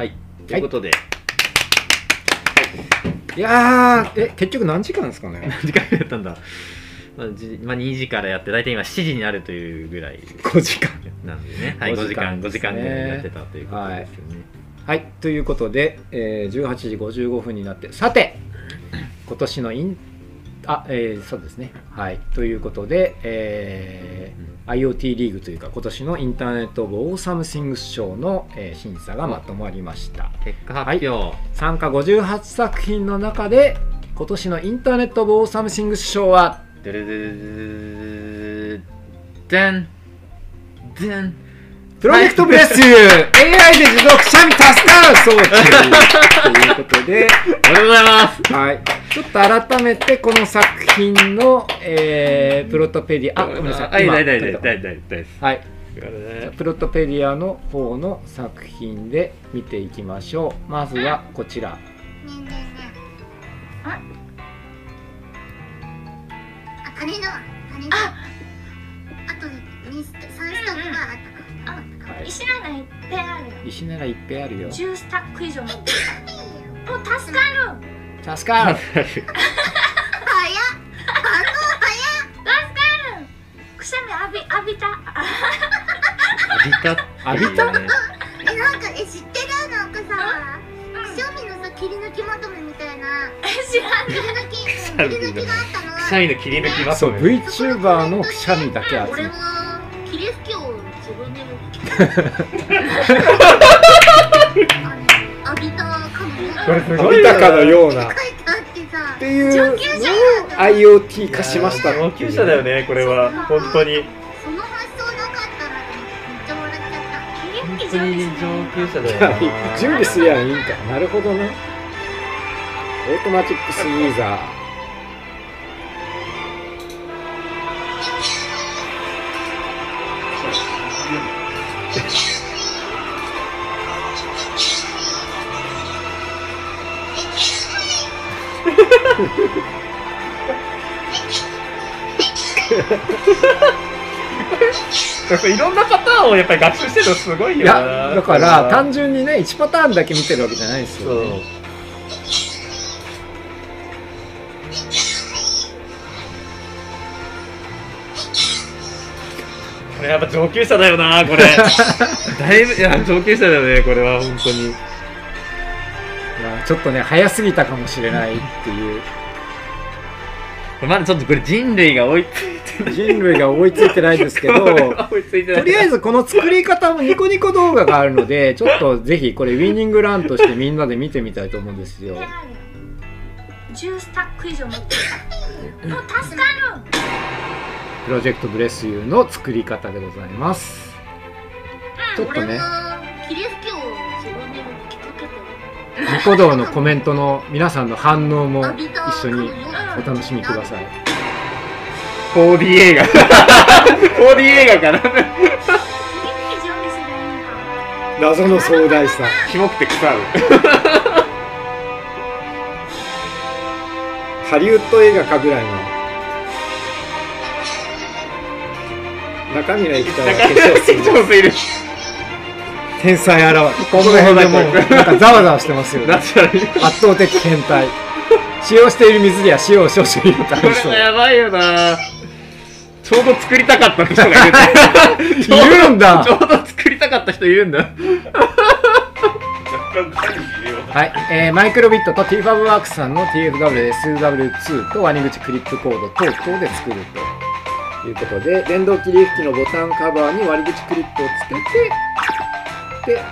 はい。ということで、い。やーえ結局何時間ですかね？何時間やったんだ？まあ、じまあ、2時からやって大体今7時になるというぐらい。5時間。なんでね、はい、5 5時間5時間ぐらいやってたということですよね、はい。ということで、えー18時55分になってさて 今年のインあ、えーそうですね。はい。ということで、えー IoT リーグというか今年のインターネット・オブ・オーサム・シングス賞の、えー審査がまとまりました。結果発表、参加58作品の中で今年のインターネット・オブ・オーサム・シングス賞はでるでるでんでんプロジェクトブレスユー AI で持続くしゃみ助かる装置ということで、おめでとうございますはい、ちょっと改めてこの作品の、えープロトペディアあごめんなさい。はい今大はい。プロトペディアの方の作品で見ていきましょう。まずはこちら。ねえねえねえああ金の金の。あ。あと2スト3ストックがあったか。はい。石ならいっぱいあるよ。石ならいっぱいあるよ。10スタック以上。持ってるお助かる助かる。早っ。反応早っ。くしゃみ浴び浴びた。あ浴びた浴びた？ねえなんかえ知ってる？なんかさくしゃみのさ切り抜きまとめみたいな。知らん。切り抜きうん切り抜きがあったの。くしゃみの切り抜きまそうとめ VTuber のくしゃみだけ集めて。俺も切り拭きを自分で これす浴びたかのような書いてあってさっていうのを上級者 IoT 化しました。上級者だよねこれは。本当に。その発想なかったらめっちゃ笑っちゃったに手上級者だよな。準備すりゃいいんか。なるほどね。オートマチックスイーザーいろんなパターンをやっぱり学習してるのすごいよいなやだから単純にね1パターンだけ見てるわけじゃないですよね。これやっぱ上級者だよなこれ。だいぶいや上級者だよねこれは本当にちょっとね早すぎたかもしれないっていう。まだちょっとこれ人類が追いついて人類が追いついてないですけど とりあえずこの作り方もニコニコ動画があるのでちょっとぜひこれウィニングランとしてみんなで見てみたいと思うんですよ。10スタック以上持ってる。お助かるプロジェクトブレスユーの作り方でございます。ちょっとね。切り拭きをニコ動のコメントの皆さんの反応も一緒にお楽しみください。4D 映画。4D 映画かな。謎の壮大さ。キモくて腐る。ハリウッド映画かぐらいの。中身の液体は化粧水上水いる天才現るこの辺でもうなんかざわざわしてますよね。圧倒的変態。使用している水には塩を少々入れてあるれそうはやばいよな。ちょうど作りたかった人がいる いるんだ。ちょうど作りたかった人いるんだ。はい、えーマイクロビットと TFAB ワークスさんの TFWSW2 と割り口クリップコード等々で作るということで電動切り拭きのボタンカバーに割り口クリップをつけてで、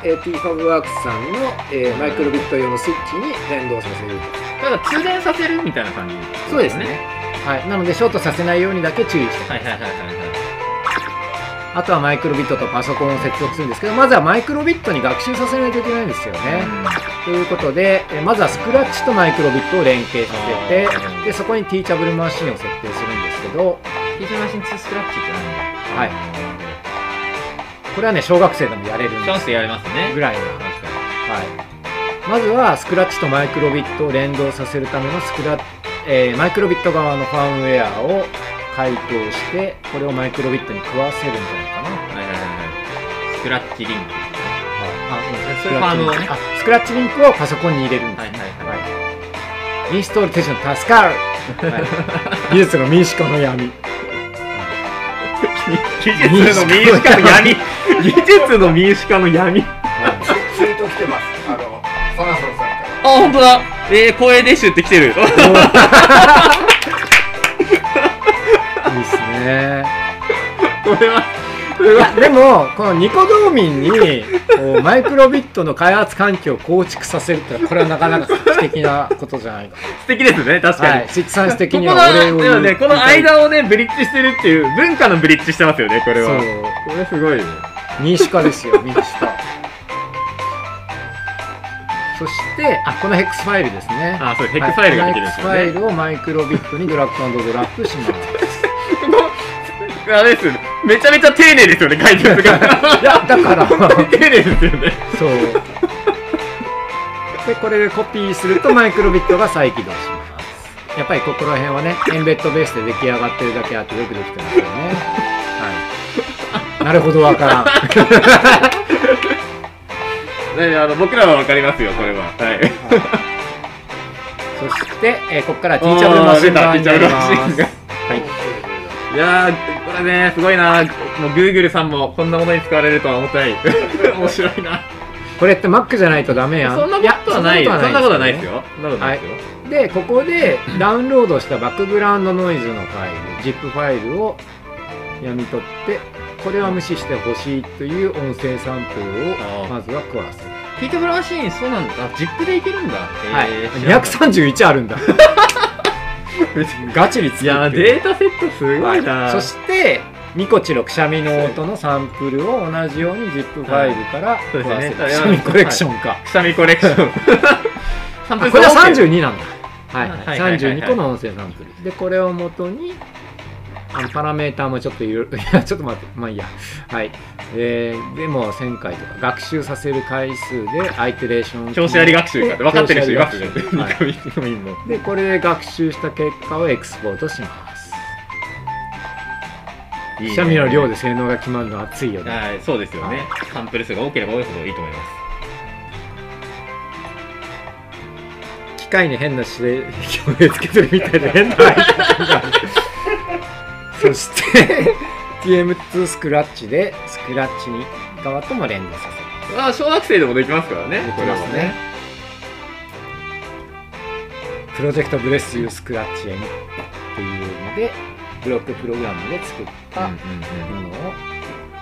えー TFAB ワークスさんの、えーマイクロビット用のスイッチに連動させるただ通電させるみたいな感じ。とそうですね。はい、なのでショートさせないようにだけ注意して。はいはいはいはいはい。あとはマイクロビットとパソコンを接続するんですけどまずはマイクロビットに学習させないといけないんですよね、ということで、えーまずはスクラッチとマイクロビットを連携させてでそこにティーチャブルマシンを設定するんですけど。PC マシン2スクラッチってなんだ？はいこれはね小学生でもやれるんですチャンスやりますね。ぐらいな、確かはい、まずはスクラッチとマイクロビットを連動させるためのスクラッ、えーマイクロビット側のファームウェアを解凍してこれをマイクロビットに食わせるんじゃないかな、にはいはいはいはい。スクラッチリンク。はい。あそうですね。スクラッチリンク。をパソコンに入れるんです。はいはいはいはい。インストール手順助かる、はい、技術の民主化の闇技術の民主化の闇。技術の民主化の闇。あツイート来てます。あのソナソンさんから。本当だ。えー、声でシュって来てる。いいっすね。これはでもこのニコ動民に マイクロビットの開発環境を構築させるってこれはなかなか画期的なことじゃないか素敵ですね確かに、はい、サンス的にはお礼を言う。のでもね、この間をね、ブリッジしてるっていう、文化のブリッジしてますよね、これは。そう。これすごいね。民主化ですよ民主化。そしてあこのヘックスファイルですね。あ、そう、ヘックスファイルができるんですよはいヘックスファイね。ルをマイクロビットにドラッグドラッグしますあれですよね。めちゃめちゃ丁寧ですよね、解説が。いやだから本当に丁寧ですよね。そうでこれでコピーするとマイクロビットが再起動しますやっぱりここら辺はねエンベッドベースで出来上がってるだけあってよくできてますよねはいなるほどわからん ね、あの、僕らはわかりますよ、これは。はい。そして、えーここからティーチャブルマシン側になりますおー出たティーチャブルマシンがはいいやれね、すごいな。もう、Google さんもこんなものに使われるとは思ってない。面白いな。これって Mac じゃないとダメやんそんなことはない。そんなことはないですよよ。そんなことないですよ。でここでダウンロードしたバックグラウンドノイズのファイル ZIP ファイルを読み取ってこれは無視してほしいという音声サンプルをまずは食わせるヒートブラマシーン、そうなんだ。あ、ZIP でいけるんだ。はいえー知らなかった231あるんだ ガチに作っていやデータセットすごいな。はい。そしてミコチロくしゃみの音のサンプルを同じように ZIP ファイルからそう食わせるですねくしゃみコレクションか、くしゃみコレクション。これは数 OK 32なんだ。はい、はいはいはいはい。32個の音声サンプル。でこれをもとにあのパラメーターもちょっといろいろ いやちょっと待ってまあいいや。はい。えー、でも1000回とか学習させる回数でアイテレーション 教師あり学習かって分かってる人いますよはい。でこれで学習した結果をエクスポートします。いいね。くしゃみの量で性能が決まるのは熱いよね。はい、そうですよね。サンプル数が多ければ多いほどいいと思います。機械に変な指令表つけてるみたいで変なアイテムがそして TM2 スクラッチでスクラッチに側とも連動させる。あ、小学生でもできますからね。できますね。プロジェクトブレスユースクラッチ M っていうのでブロックプログラムで作ったうんうんものを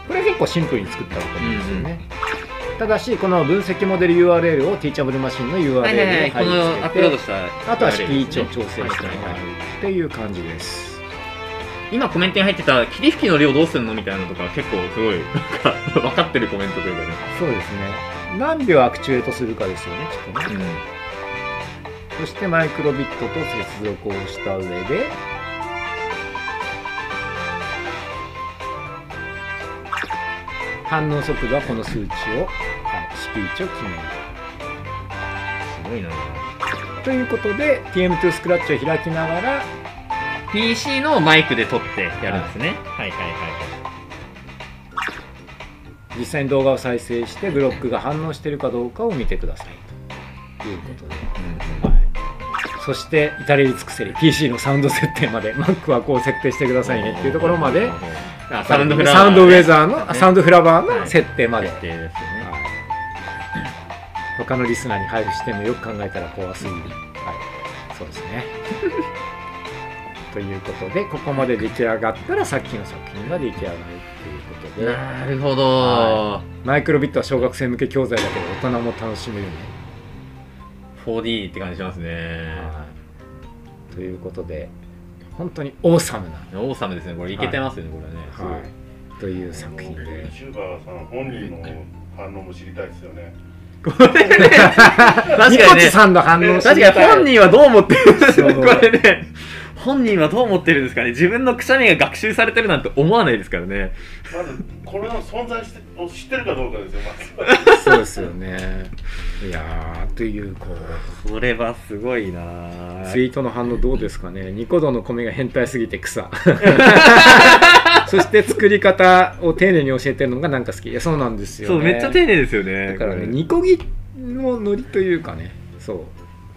これ結構シンプルに作ったと思うんですよね、ただしこの分析モデル URL をティーチャブルマシンの URL はいはいはい。でこのアッ貼り付けプロードしたてあとは式位置を調整してもらうっていう感じです今コメントに入ってた霧吹きの量どうすんのみたいなのとか結構すごいなんか分かってるコメントというかね。そうですね。何秒アクチュエートするかですよねきっとね、そしてマイクロビットと接続をした上で。反応速度はこの数値を、はい、式位置を決める。すごいな。ということで TM2 スクラッチを開きながら PC のマイクで撮ってやるんですね。はいはいは実際に動画を再生してブロックが反応しているかどうかを見てくださいと。いうことで、い。はい、そして至れり尽くせり PC のサウンド設定まで Mac はこう設定してくださいねっていうところまであサウンドフラワーサウンドウェザーの、ねあサウンドフラワーはいの設定まで、設定ですよね。はい。他のリスナーに配布してもよく考えたら怖すぎる、はい、そうですねということでここまで出来上がったらさっきの作品が出来上がるということで。なるほど、はマイクロビットは小学生向け教材だけど大人も楽しめるね、4D って感じしますね。はい、ということで本当にオーサムな、オーサムですね。これいけてますよね、これね。はい、という作品で。YouTuber さん本人の反応も知りたいですよね。これね、確 ニかにね、さんの反応知確かに本人はどう思ってるんですそう。かこれね。本人はどう思ってるんですかね？自分のくしゃみが学習されてるなんて思わないですからね。まずこれの存在してを知ってるかどうかですよ。まず。そうですよね。いやーというこうこれはすごいな。ツイートの反応どうですかね？ニコ動の米が変態すぎて草。そして作り方を丁寧に教えてるのがなんか好き。いやそうなんですよ、ね、そうめっちゃ丁寧ですよね。だからねニコギのノリというかね。そう。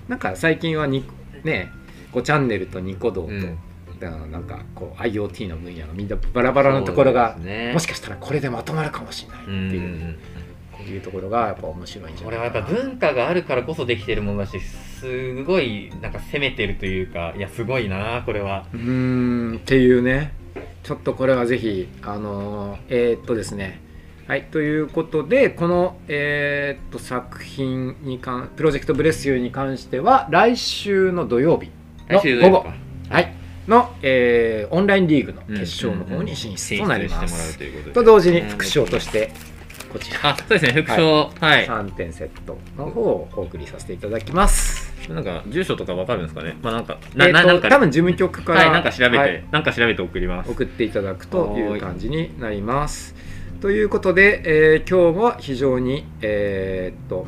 なんか最近はニコねこうチャンネルとニコ動と、うん。だからなんかこう IoT の分野がみんなバラバラのところが、ね。もしかしたらこれでまとまるかもしれないってうんうんういう、んこういうところがやっぱ面白いんじゃこないかな。れはやっぱ文化があるからこそできてるものだしすごいなんか攻めてるというかいやすごいなこれは。うーんっていうね。ちょっとこれはぜひあのーえーっとですね。はいということでこのえーっと作品に関プロジェクトブレスユーに関しては来週の土曜日の午後はい。の、えーオンラインリーグの決勝の方に進出となります。と同時に副賞としてこちら。あそうですね。副賞。はい、3点セットの方をお送りさせていただきます。なんか住所とかわかるんですかね？まあなんかえーっとなんか多分事務局から、はいなんか調べて、はい。なんか調べて送ります。送っていただくという感じになります。ということで、えー今日は非常に、えーっと、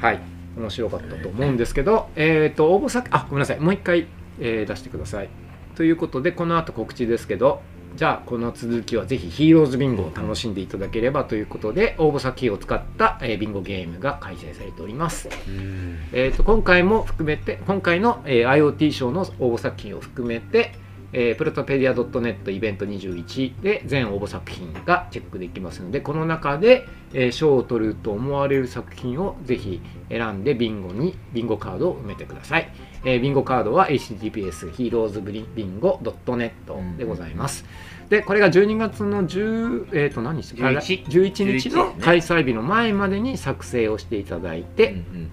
はい、面白かったと思うんですけど、えーっと、応募先、あ、ごめんなさい、もう一回、えー出してください。ということで、この後告知ですけど、じゃあ、この続きはぜひヒーローズビンゴを楽しんでいただければということで、応募先を使った、えービンゴゲームが開催されております。えー、と今回も含めて今回の、えー IoT 賞の応募作品を含めて、えー、プロトペディア .net イベント21で全応募作品がチェックできますのでこの中で、えー賞を取ると思われる作品をぜひ選んでビンゴにビンゴカードを埋めてください、えービンゴカードは https ヒーローズビンゴ .net でございます、でこれが12月の10、えー、と何日11 11日。の11ね。開催日の前までに作成をしていただいて、うんうん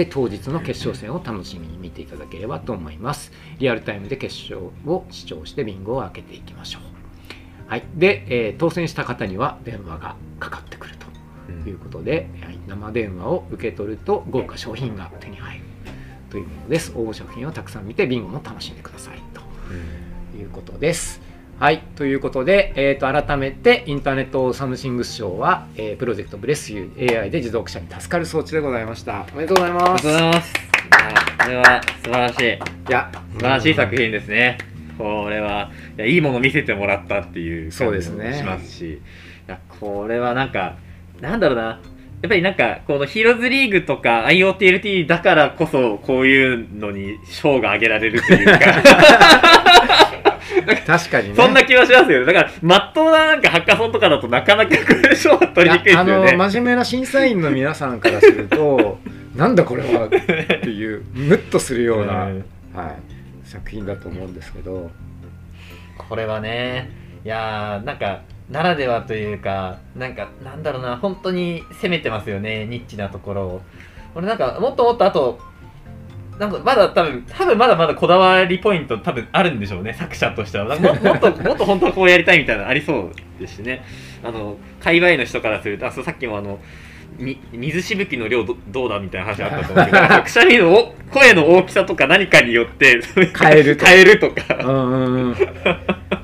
で当日の決勝戦を楽しみに見ていただければと思います。リアルタイムで決勝を視聴してビンゴを開けていきましょう。はい。で、えー当選した方には電話がかかってくるということで、はい。生電話を受け取ると豪華商品が手に入る。というものです。応募作品をたくさん見てビンゴも楽しんでください。ということです。はい、ということで、えー、と改めてインターネットサムシングス賞は、えープロジェクトブレスユー AI で自動車に助かる装置でございました。おめでとうございあます。りがとうございますこれは素晴らしいいや、素晴らしい作品ですね。これはいやいいもの見せてもらったっていうそう感じもですねしますし、いやこれはなんかなんだろうな。やっぱりなんかこのヒーローズリーグとか IoTLT だからこそこういうのに賞が挙げられるというか 確かにね。そんな気はしますよね。だからまっとうななんかハッカソンとかだとなかなかこれ賞は取りにくいですよあのね真面目な審査員の皆さんからすると なんだこれはっていうムッとするような、うんはい、作品だと思うんですけど。これはねいやーなんかならではというかなんかなんだろうな本当に攻めてますよねニッチなところを。俺なんかもっともっとあとなんかまだ多分多分まだまだこだわりポイント多分あるんでしょうね作者としては。ももっともっと本当はこうやりたいみたいなのありそうですしね。あの界隈の人からするとあそうさっきもあのみ水しぶきの量どどうだみたいな話あったと思うけどくしゃみのお声の大きさとか何かによって変えると 変えるとか。うんうんうん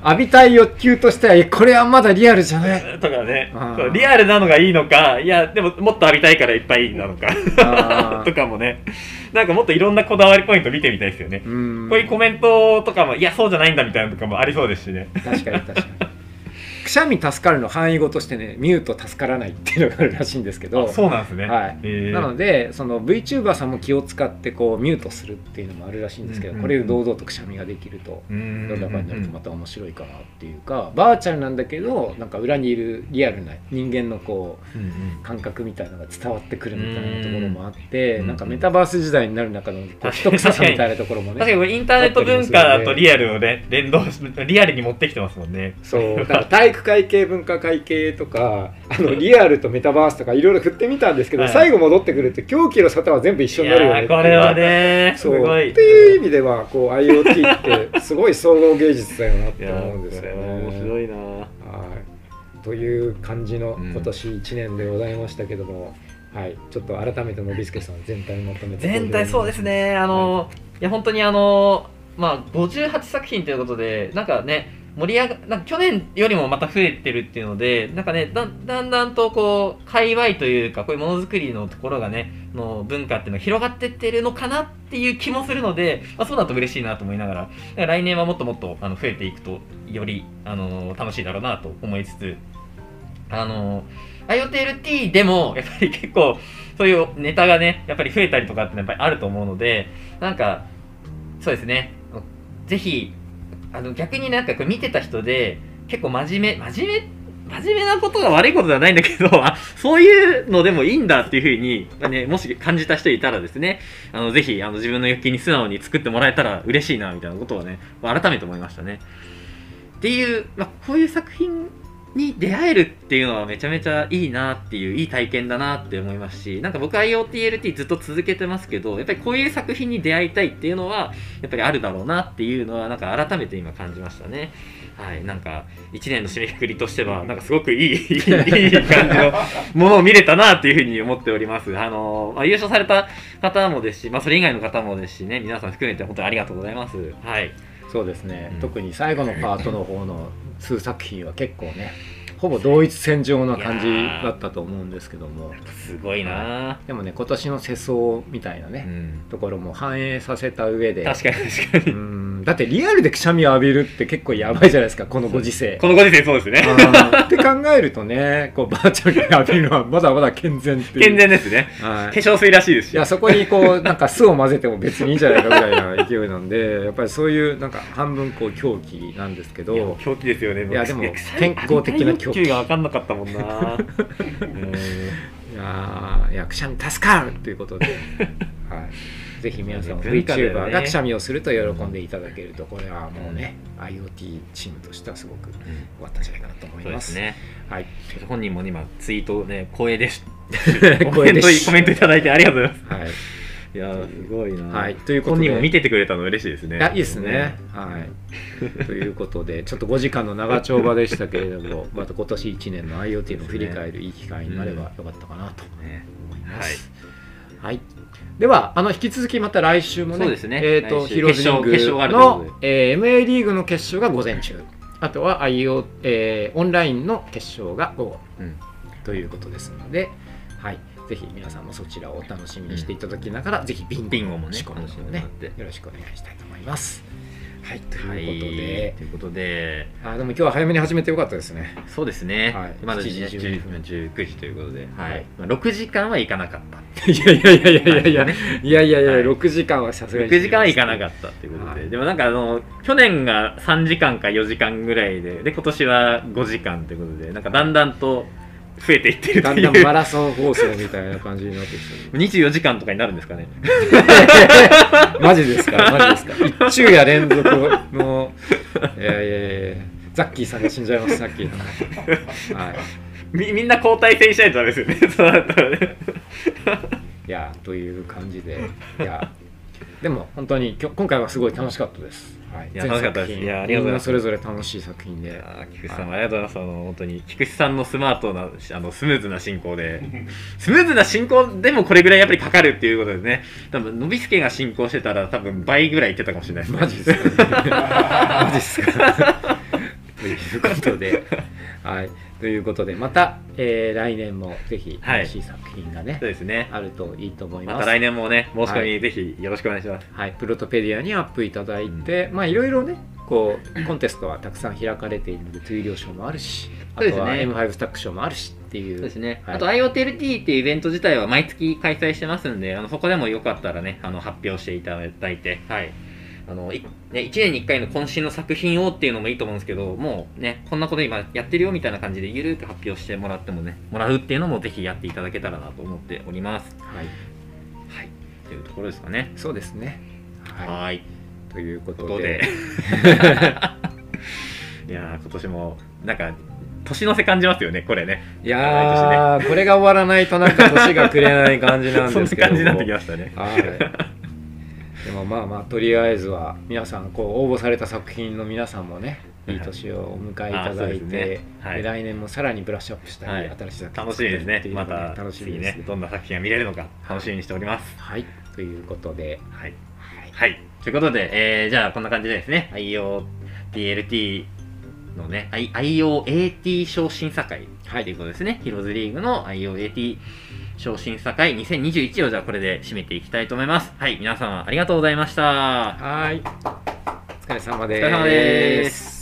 浴びたい欲求としてはえこれはまだリアルじゃない。とかね。リアルなのがいいのかいやでももっと浴びたいからいっぱいなのか とかもね。なんかもっといろんなこだわりポイント見てみたいですよね、うん。こういうコメントとかもいやそうじゃないんだみたいなのとかもありそうですしね。確かに確かにくしゃみ助かるの範囲語としてねミュート助からないっていうのがあるらしいんですけど。あそうなんですね。はい。へー。なのでその VTuber さんも気を使ってこうミュートするっていうのもあるらしいんですけど、うんうんこれ堂々とくしゃみができると世の中になるとまた面白いかなっていうかバーチャルなんだけどなんか裏にいるリアルな人間のこううんうん。感覚みたいなのが伝わってくるみたいなところもあってうんなんかメタバース時代になる中のこう人臭さみたいなところもね確かにこれインターネット文化とリアルをね連動しリアルに持ってきてますもんね。そう。だから体育会系文化会系とかあのリアルとメタバースとかいろいろ振ってみたんですけど、はい最後戻ってくると狂気の沙汰は全部一緒いになるよね。これはねすごい。っていう意味ではこう IoT ってすごい総合芸術だよなって思うんですよね。面白いな。はい、という感じのうん。今年1年でございましたけども、はい、ちょっと改めてのびすけさん全体まとめて。全体そうですね。あの、い、や本当にあのまあ58作品ということでなんかね盛り上がなんか去年よりもまた増えてるっていうのでなんかねだだんだんとこう界隈というかこういうものづくりのところがねの文化っていうのが広がってってるのかなっていう気もするので、まあ、そうだと嬉しいなと思いながら来年はもっともっとあの増えていくとより、あの楽しいだろうなと思いつつ、あの IoTLT でもやっぱり結構そういうネタがねやっぱり増えたりとかってやっぱりあると思うのでなんかそうですね。ぜひあの逆になんかこれ見てた人で結構真面目真面目真面目なことが悪いことではないんだけど、あ、そういうのでもいいんだっていうふうに、まあね、もし感じた人いたらですね、あの、ぜひ、あの、自分の欲求に素直に作ってもらえたら嬉しいな、みたいなことをね、改めて思いましたね。っていう、まあ、こういう作品に出会えるっていうのはめちゃめちゃいいなっていう、いい体験だなって思いますし、なんか僕 IoTLT ずっと続けてますけど、やっぱりこういう作品に出会いたいっていうのは、やっぱりあるだろうなっていうのは、なんか改めて今感じましたね。はい、なんか、1年の締めくくりとしては、なんかすごくいい、いい感じのものを見れたなっていうふうに思っております。あの、まあ、優勝された方もですし、まあ、それ以外の方もですしね、皆さん含めて本当にありがとうございます。はい。そうですね、うん特に最後のパートの方の数作品は結構ねほぼ同一線上な感じだったと思うんですけどもすごいなでもね今年の世相みたいなね、うん。ところも反映させた上で確かに確かうに。んだってリアルでくしゃみを浴びるって結構やばいじゃないですか このご時世このご時世そうですね。って考えるとねこうバーチャルで浴びるのはまだまだ健全っていう健全ですね。はい化粧水らしいですし。いやそこにこうなんか酢を混ぜても別にいいんじゃないかぐらいな勢いなんでやっぱりそういうなんか半分こう狂気なんですけど狂気ですよね。いやでも僕健康的な狂気欲求が分かんなかったもんな。う んいやーいやくしゃみ助かるということで、はい、ぜひ皆さん VTuber がくしゃみをすると喜んでいただけるとこれはもうね IoT チームとしてはすごく良かったんじゃないかなと思いま。すすね。はい、本人も今ツイートね、光栄です。コ 光栄メントですコメントいただいてありがとうございます。はいいやーすごいな。はいということで本人も見ててくれたの嬉しいですね。いやいいですね。はい。ということで、ちょっと5時間の長丁場でしたけれども、また今年1年の IoT の振り返るいい機会になればよかったかなとね思いまはい。す。はい。では、あの引き続きまた来週もね、そうですねえっ、と、来週ヒーローズリング決勝決勝があるということの、えー MA リーグの決勝が午前中、あとは IO、えーオンラインの決勝が午後うんということですので、はい。ぜひ皆さんもそちらをお楽しみにしていただきながら、ぜひビンゴビンゴもね楽しんでもらって、よろしくお願いしたいと思います。はい、とはい。いうことで、ということで、あでも今日は早めに始めてよかったですね。そうですね。はい。まだ7時10 12分19時ということで、ははい。い。まあ6時間はいかなかった。いやいやいやいやいやいや、ねい。やいやいや、はい。6時間はさすがに。6時間はいかなかったっていうことで、はい。でもなんかあの去年が3時間か4時間ぐらいでで今年は5時間ということでなんかだんだんと増えていってるだんだんマうラソン放送みたいな感じになってきて24時間とかになるんですかね。る。マジですか？マジですか？一昼夜連続の、いやいやいやザッキーさんが死んじゃいます、さっきの。はい。みみんな交代制にしないとダメですよね。そうだったらね。いや、という感じで、いや、でも本当に今回はすごい楽しかったです。はい、いや楽しかったです。いやありがとうございます。それぞれ楽しい作品で。菊池さんもありがとうございますあの本当に菊池さんのスマートなあのスムーズな進行で。スムーズな進行でもこれぐらいやっぱりかかるっていうことですね。多分のびすけが進行してたら多分倍ぐらいいってたかもしれないですね。マジですか、ね、マジですかということで、はい、ということでまた、えー来年もぜひはい。楽しい作品がね、そうですね。あるといいと思います。また来年もね申し込み、はい。ぜひよろしくお願いします。はい、プロトペディアにアップいただいて、まあいろいろねこうコンテストはたくさん開かれているのでトゥイリオ賞もあるしあとはそうですね。M5 スタック賞もあるしっていう。そうですね、はい。あと IoTLT っていうイベント自体は毎月開催してますんであのそこでもよかったらねあの発表していただいてはいあのいね、1年に1回の渾身の作品をっていうのもいいと思うんですけどもうねこんなこと今やってるよみたいな感じでゆるく発表してもらってもねもらうっていうのもぜひやっていただけたらなと思っております。はい、はい。というところですかね。そうですね。はい、はい。というここととで。で いやー今年もなんか年の瀬感じますよねこれね。いやー、これが終わらないとなんか年がくれない感じなんそんですけど。な感じになってきましたね。はい。でもまあまあとりあえずは皆さんこう応募された作品の皆さんもねい。い年をお迎えいただいて、ね。はい。で来年もさらにブラッシュアップしたり、はい。新しい作品楽しみですね。また楽しみ次ですね。どんな作品が見れるのか楽しみにしております。はい。ということで、はい。はい、はい。ということで、えー、じゃあこんな感じでですね IoTLT のね IOAT 賞審査会はいということですね、ヒローズリーグの IOAT 賞審査会2021をじゃあこれで締めていきたいと思います。はい皆様ありがとうございました。はい。お疲れ様です。お疲れ様です